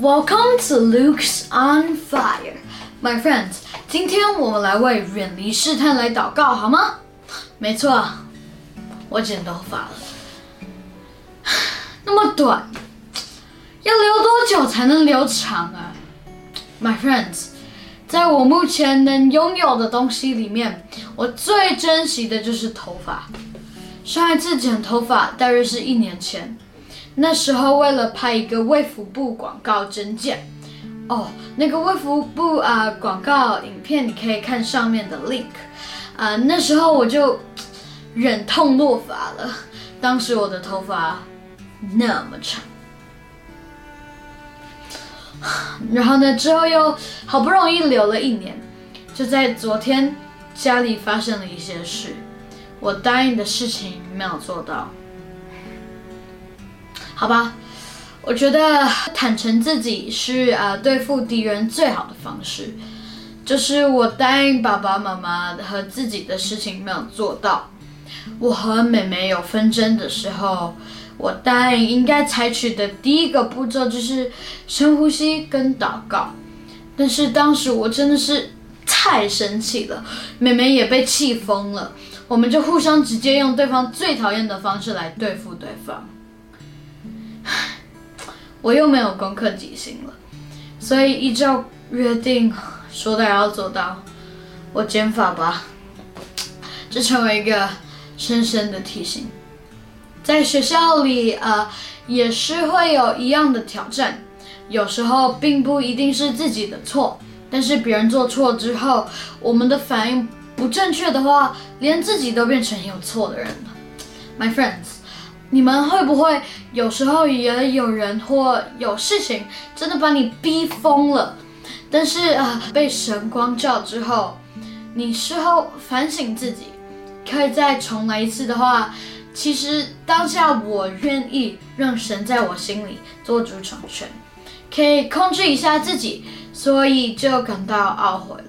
Welcome to Luke's on Fire, my friends. 今天我们来为远离试探来祷告，好吗？没错，我剪头发了，那么短，要留多久才能留长啊？My friends，在我目前能拥有的东西里面，我最珍惜的就是头发。上一次剪头发大约是一年前。那时候为了拍一个卫福部广告证件，哦，那个卫福部啊广告影片你可以看上面的 link，啊，那时候我就忍痛落发了。当时我的头发那么长，然后呢之后又好不容易留了一年，就在昨天家里发生了一些事，我答应的事情没有做到。好吧，我觉得坦诚自己是呃对付敌人最好的方式。就是我答应爸爸妈妈和自己的事情没有做到。我和妹妹有纷争的时候，我答应应该采取的第一个步骤就是深呼吸跟祷告。但是当时我真的是太生气了，妹妹也被气疯了，我们就互相直接用对方最讨厌的方式来对付对方。我又没有攻克己心了，所以依照约定说的要做到，我减法吧。这成为一个深深的提醒。在学校里，呃，也是会有一样的挑战。有时候并不一定是自己的错，但是别人做错之后，我们的反应不正确的话，连自己都变成有错的人了。My friends。你们会不会有时候也有人或有事情真的把你逼疯了？但是啊，被神光照之后，你事后反省自己，可以再重来一次的话，其实当下我愿意让神在我心里做主掌权，可以控制一下自己，所以就感到懊悔了。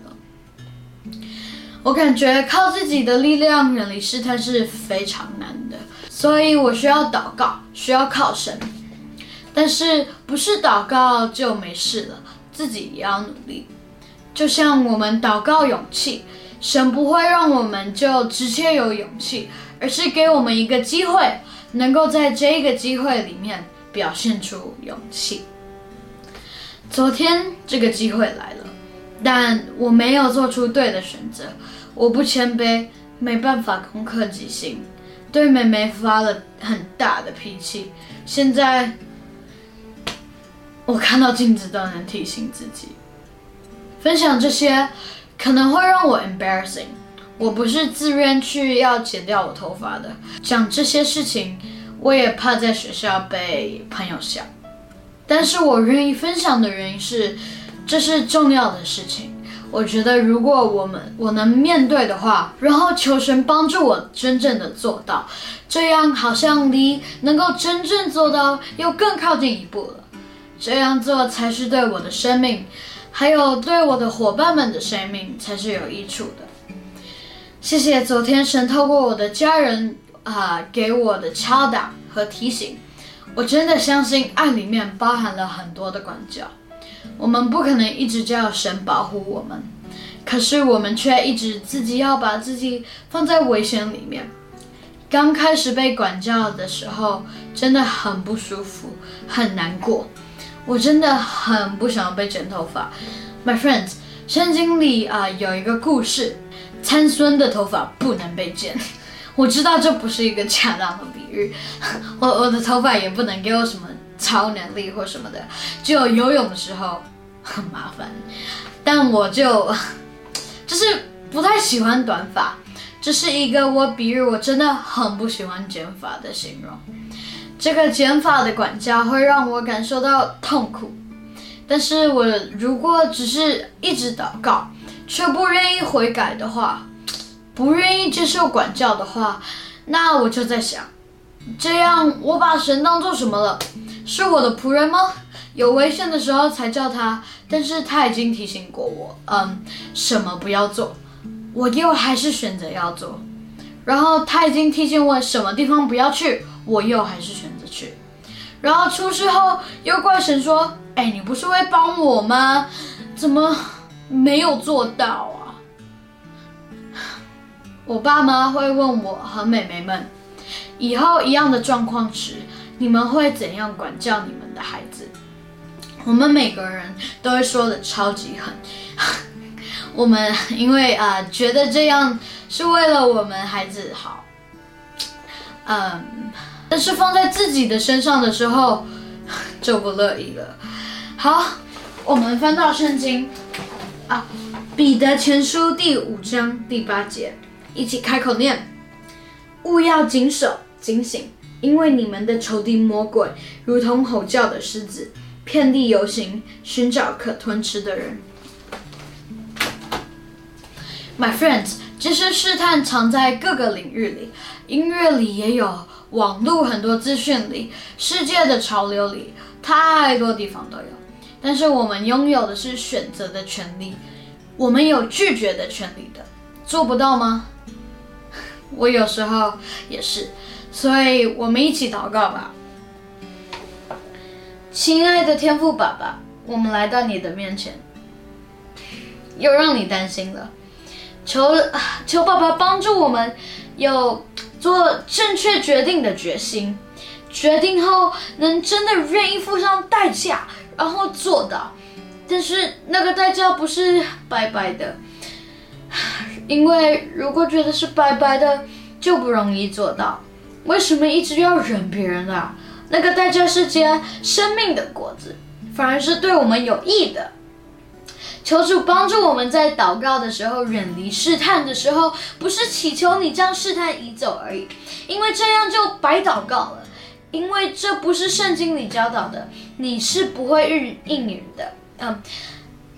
我感觉靠自己的力量远离试探是非常难的。所以我需要祷告，需要靠神，但是不是祷告就没事了，自己也要努力。就像我们祷告勇气，神不会让我们就直接有勇气，而是给我们一个机会，能够在这个机会里面表现出勇气。昨天这个机会来了，但我没有做出对的选择，我不谦卑，没办法攻克己心。对妹妹发了很大的脾气，现在我看到镜子都能提醒自己，分享这些可能会让我 embarrassing。我不是自愿去要剪掉我头发的，讲这些事情我也怕在学校被朋友笑，但是我愿意分享的原因是，这是重要的事情。我觉得，如果我们我能面对的话，然后求神帮助我真正的做到，这样好像离能够真正做到又更靠近一步了。这样做才是对我的生命，还有对我的伙伴们的生命才是有益处的。谢谢昨天神透过我的家人啊给我的敲打和提醒，我真的相信爱里面包含了很多的管教。我们不可能一直叫神保护我们，可是我们却一直自己要把自己放在危险里面。刚开始被管教的时候，真的很不舒服，很难过。我真的很不想要被剪头发。My friends，圣经里啊有一个故事，参孙的头发不能被剪。我知道这不是一个恰当的比喻，我我的头发也不能给我什么。超能力或什么的，只有游泳的时候很麻烦。但我就 就是不太喜欢短发，这是一个我比喻我真的很不喜欢剪发的形容。这个剪发的管教会让我感受到痛苦，但是我如果只是一直祷告，却不愿意悔改的话，不愿意接受管教的话，那我就在想，这样我把神当做什么了？是我的仆人吗？有危险的时候才叫他，但是他已经提醒过我，嗯，什么不要做，我又还是选择要做。然后他已经提醒我什么地方不要去，我又还是选择去。然后出事后又怪神说哎，你不是会帮我吗？怎么没有做到啊？我爸妈会问我和妹妹们，以后一样的状况时，你们会怎样管教你们的孩子？我们每个人都会说的超级狠。我们因为啊，觉得这样是为了我们孩子好。嗯，但是放在自己的身上的时候 就不乐意了。好，我们翻到圣经啊，《彼得前书》第五章第八节，一起开口念：勿要谨守、警醒，因为你们的仇敌魔鬼如同吼叫的狮子，遍地游行，寻找可吞吃的人。My friends，其实试探藏在各个领域里，音乐里也有，网络很多资讯里，世界的潮流里，太多地方都有。但是我们拥有的是选择的权利，我们有拒绝的权利的，做不到吗？我有时候也是，所以我们一起祷告吧。亲爱的天父爸爸，我们来到你的面前，又让你担心了。求求爸爸帮助我们有做正确决定的决心，决定后能真的愿意付上代价，然后做到。但是那个代价不是白白的，因为如果觉得是白白的，就不容易做到。为什么一直要忍别人啊？那个代价是结生命的果子，反而是对我们有益的。求主帮助我们在祷告的时候远离试探的时候，不是祈求你将试探移走而已，因为这样就白祷告了，因为这不是圣经里教导的，你是不会应应允的，嗯，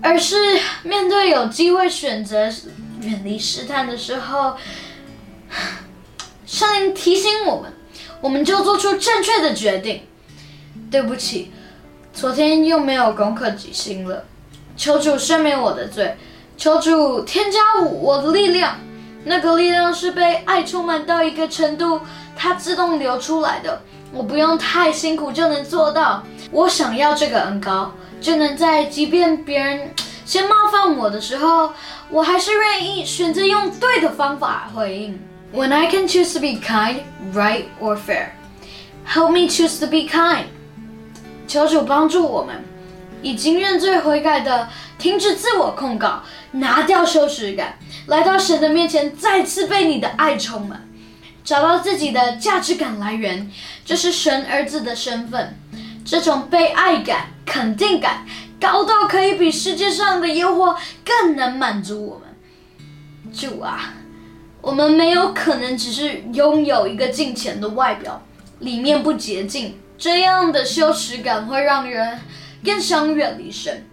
而是面对有机会选择远离试探的时候，圣灵提醒我们，我们就做出正确的决定。对不起，昨天又没有攻克己心了。求主赦免我的罪，求主添加我的力量。那个力量是被爱充满到一个程度，它自动流出来的。我不用太辛苦就能做到。我想要这个恩高，就能在即便别人先冒犯我的时候，我还是愿意选择用对的方法回应。When I can choose to be kind, right or fair, help me choose to be kind。求主帮助我们。已经认罪悔改的，停止自我控告，拿掉羞耻感，来到神的面前，再次被你的爱充满，找到自己的价值感来源，就是神儿子的身份。这种被爱感、肯定感，高到可以比世界上的诱惑更能满足我们。主啊，我们没有可能只是拥有一个金钱的外表，里面不洁净，这样的羞耻感会让人。更想远离神，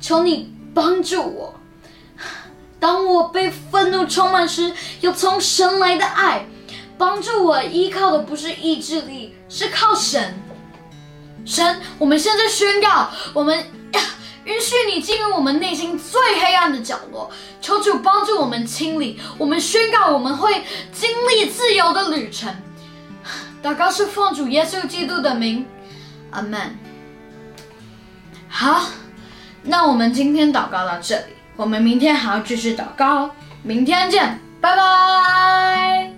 求你帮助我。当我被愤怒充满时，有从神来的爱帮助我。依靠的不是意志力，是靠神。神，我们现在宣告，我们允许你进入我们内心最黑暗的角落。求主帮助我们清理。我们宣告，我们会经历自由的旅程。祷告是奉主耶稣基督的名，阿门。好，那我们今天祷告到这里，我们明天还要继续祷告，明天见，拜拜。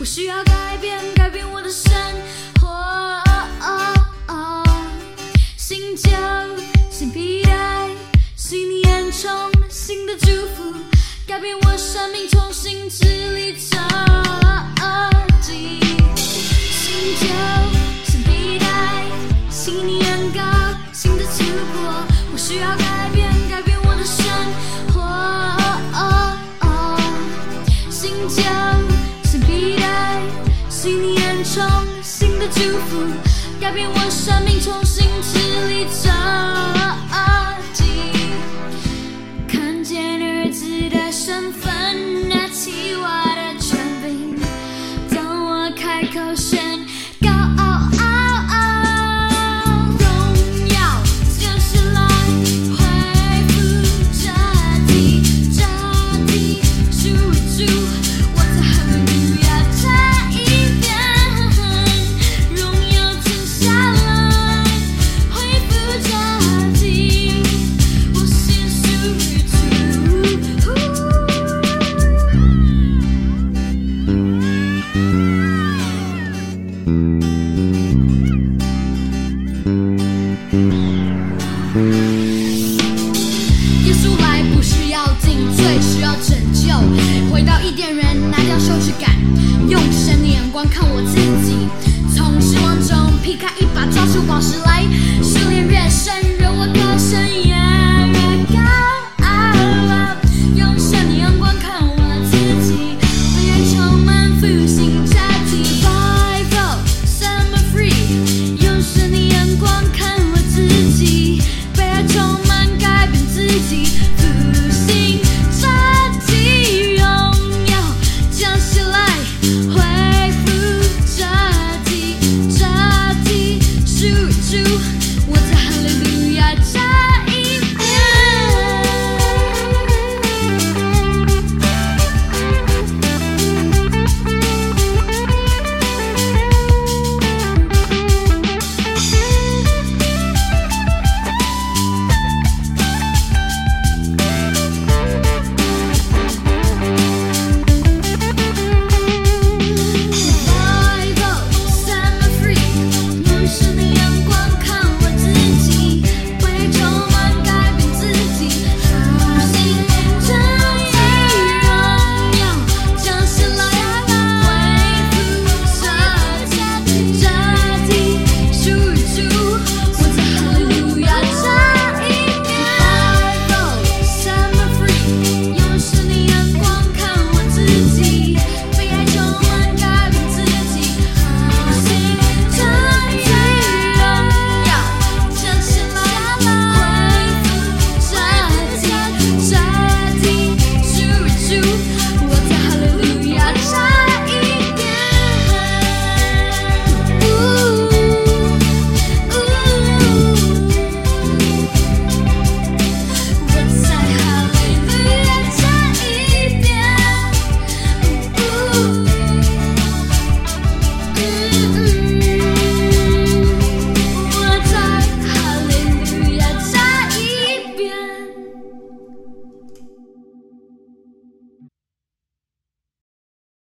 我需要改变，改变我的生活。新旧新皮带，新年充新的祝福，改变我生命，重新支离破碎。新旧重新的祝福。改变我生命，重新支离破碎。看见儿子的身份，